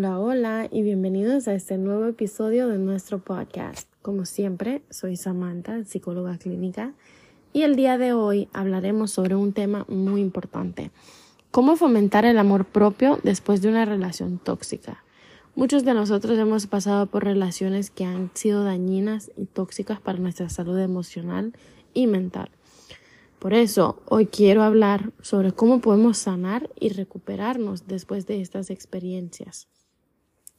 Hola, hola y bienvenidos a este nuevo episodio de nuestro podcast. Como siempre, soy Samantha, psicóloga clínica, y el día de hoy hablaremos sobre un tema muy importante. ¿Cómo fomentar el amor propio después de una relación tóxica? Muchos de nosotros hemos pasado por relaciones que han sido dañinas y tóxicas para nuestra salud emocional y mental. Por eso, hoy quiero hablar sobre cómo podemos sanar y recuperarnos después de estas experiencias.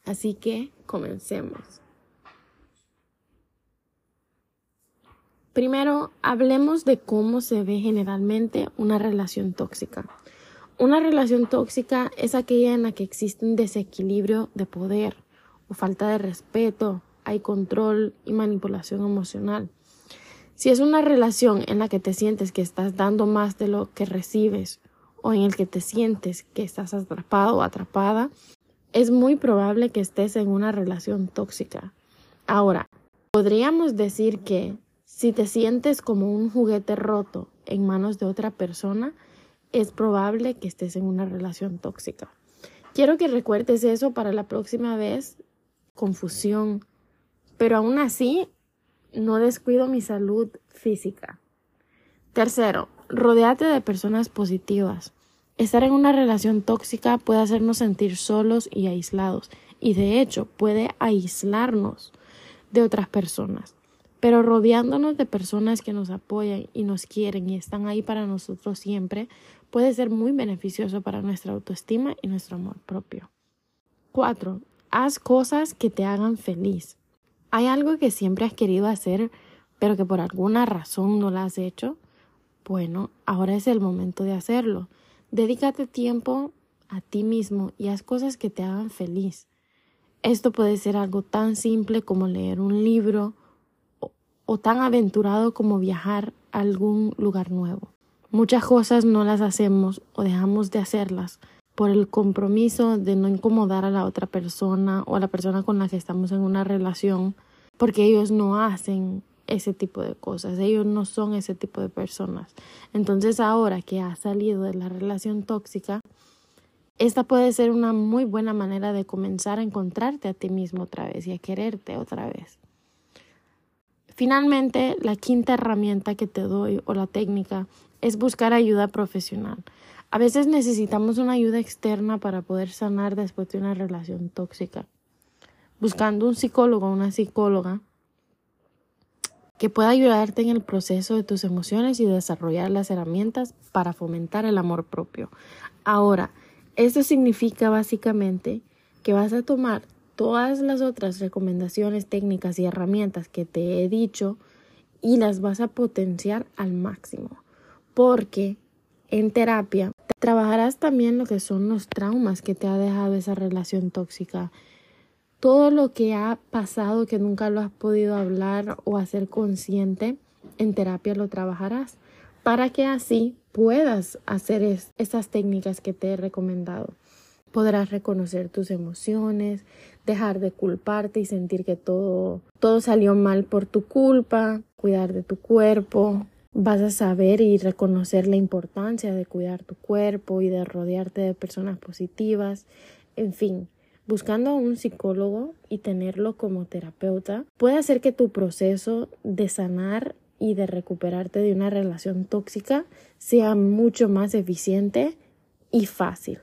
Así que comencemos. Primero, hablemos de cómo se ve generalmente una relación tóxica. Una relación tóxica es aquella en la que existe un desequilibrio de poder o falta de respeto, hay control y manipulación emocional. Si es una relación en la que te sientes que estás dando más de lo que recibes o en el que te sientes que estás atrapado o atrapada, es muy probable que estés en una relación tóxica. Ahora, podríamos decir que si te sientes como un juguete roto en manos de otra persona, es probable que estés en una relación tóxica. Quiero que recuerdes eso para la próxima vez. Confusión. Pero aún así, no descuido mi salud física. Tercero, rodeate de personas positivas. Estar en una relación tóxica puede hacernos sentir solos y aislados, y de hecho puede aislarnos de otras personas pero rodeándonos de personas que nos apoyan y nos quieren y están ahí para nosotros siempre, puede ser muy beneficioso para nuestra autoestima y nuestro amor propio. 4. Haz cosas que te hagan feliz. ¿Hay algo que siempre has querido hacer, pero que por alguna razón no lo has hecho? Bueno, ahora es el momento de hacerlo. Dedícate tiempo a ti mismo y haz cosas que te hagan feliz. Esto puede ser algo tan simple como leer un libro, o tan aventurado como viajar a algún lugar nuevo. Muchas cosas no las hacemos o dejamos de hacerlas por el compromiso de no incomodar a la otra persona o a la persona con la que estamos en una relación, porque ellos no hacen ese tipo de cosas, ellos no son ese tipo de personas. Entonces ahora que has salido de la relación tóxica, esta puede ser una muy buena manera de comenzar a encontrarte a ti mismo otra vez y a quererte otra vez. Finalmente, la quinta herramienta que te doy o la técnica es buscar ayuda profesional. A veces necesitamos una ayuda externa para poder sanar después de una relación tóxica. Buscando un psicólogo o una psicóloga que pueda ayudarte en el proceso de tus emociones y desarrollar las herramientas para fomentar el amor propio. Ahora, esto significa básicamente que vas a tomar todas las otras recomendaciones, técnicas y herramientas que te he dicho y las vas a potenciar al máximo. Porque en terapia trabajarás también lo que son los traumas que te ha dejado esa relación tóxica. Todo lo que ha pasado que nunca lo has podido hablar o hacer consciente, en terapia lo trabajarás para que así puedas hacer esas técnicas que te he recomendado. Podrás reconocer tus emociones, dejar de culparte y sentir que todo, todo salió mal por tu culpa, cuidar de tu cuerpo. Vas a saber y reconocer la importancia de cuidar tu cuerpo y de rodearte de personas positivas. En fin, buscando a un psicólogo y tenerlo como terapeuta puede hacer que tu proceso de sanar y de recuperarte de una relación tóxica sea mucho más eficiente y fácil.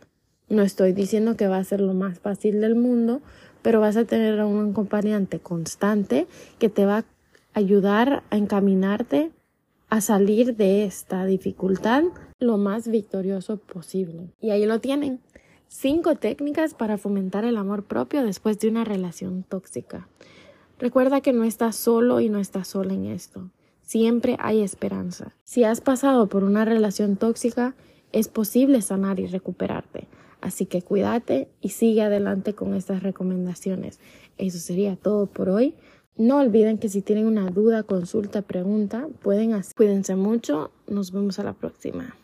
No estoy diciendo que va a ser lo más fácil del mundo, pero vas a tener a un acompañante constante que te va a ayudar a encaminarte a salir de esta dificultad lo más victorioso posible. Y ahí lo tienen. Cinco técnicas para fomentar el amor propio después de una relación tóxica. Recuerda que no estás solo y no estás sola en esto. Siempre hay esperanza. Si has pasado por una relación tóxica, es posible sanar y recuperarte. Así que cuídate y sigue adelante con estas recomendaciones. Eso sería todo por hoy. No olviden que si tienen una duda, consulta, pregunta, pueden hacer. Cuídense mucho. Nos vemos a la próxima.